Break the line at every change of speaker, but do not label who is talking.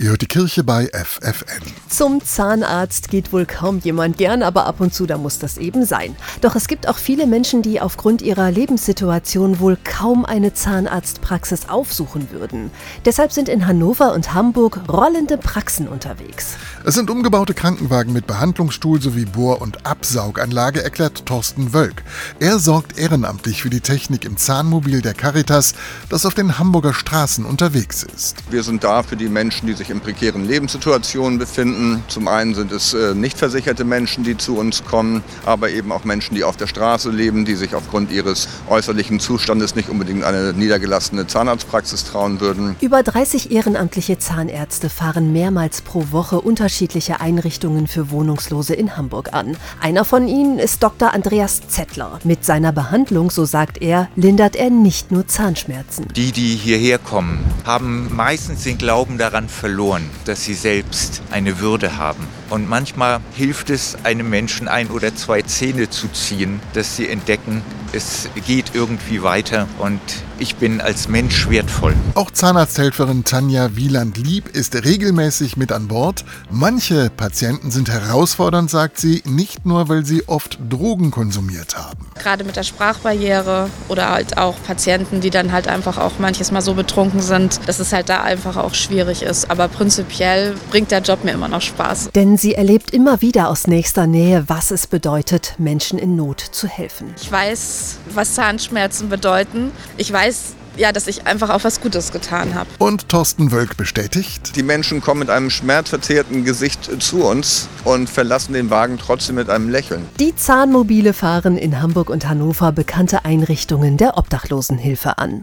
Ihr hört die Kirche bei FFN.
Zum Zahnarzt geht wohl kaum jemand gern, aber ab und zu, da muss das eben sein. Doch es gibt auch viele Menschen, die aufgrund ihrer Lebenssituation wohl kaum eine Zahnarztpraxis aufsuchen würden. Deshalb sind in Hannover und Hamburg rollende Praxen unterwegs.
Es sind umgebaute Krankenwagen mit Behandlungsstuhl sowie Bohr- und Absauganlage, erklärt Thorsten Wölk. Er sorgt ehrenamtlich für die Technik im Zahnmobil der Caritas, das auf den Hamburger Straßen unterwegs ist.
Wir sind da für die Menschen, die sich in prekären Lebenssituationen befinden. Zum einen sind es äh, nicht versicherte Menschen, die zu uns kommen, aber eben auch Menschen, die auf der Straße leben, die sich aufgrund ihres äußerlichen Zustandes nicht unbedingt eine niedergelassene Zahnarztpraxis trauen würden.
Über 30 ehrenamtliche Zahnärzte fahren mehrmals pro Woche unterschiedliche Einrichtungen für Wohnungslose in Hamburg an. Einer von ihnen ist Dr. Andreas Zettler. Mit seiner Behandlung, so sagt er, lindert er nicht nur Zahnschmerzen.
Die, die hierher kommen, haben meistens den Glauben daran verloren, verloren, dass sie selbst eine Würde haben. Und manchmal hilft es einem Menschen ein oder zwei Zähne zu ziehen, dass sie entdecken, es geht irgendwie weiter und ich bin als Mensch wertvoll.
Auch Zahnarzthelferin Tanja Wieland-Lieb ist regelmäßig mit an Bord. Manche Patienten sind herausfordernd, sagt sie, nicht nur, weil sie oft Drogen konsumiert haben.
Gerade mit der Sprachbarriere oder halt auch Patienten, die dann halt einfach auch manches Mal so betrunken sind, dass es halt da einfach auch schwierig ist. Aber prinzipiell bringt der Job mir immer noch Spaß.
Denn sie erlebt immer wieder aus nächster Nähe, was es bedeutet, Menschen in Not zu helfen.
Ich weiß, was Zahnschmerzen bedeuten. Ich weiß, ja, dass ich einfach auch was Gutes getan habe.
Und Thorsten Wölk bestätigt.
Die Menschen kommen mit einem schmerzverzerrten Gesicht zu uns und verlassen den Wagen trotzdem mit einem Lächeln.
Die Zahnmobile fahren in Hamburg und Hannover bekannte Einrichtungen der Obdachlosenhilfe an.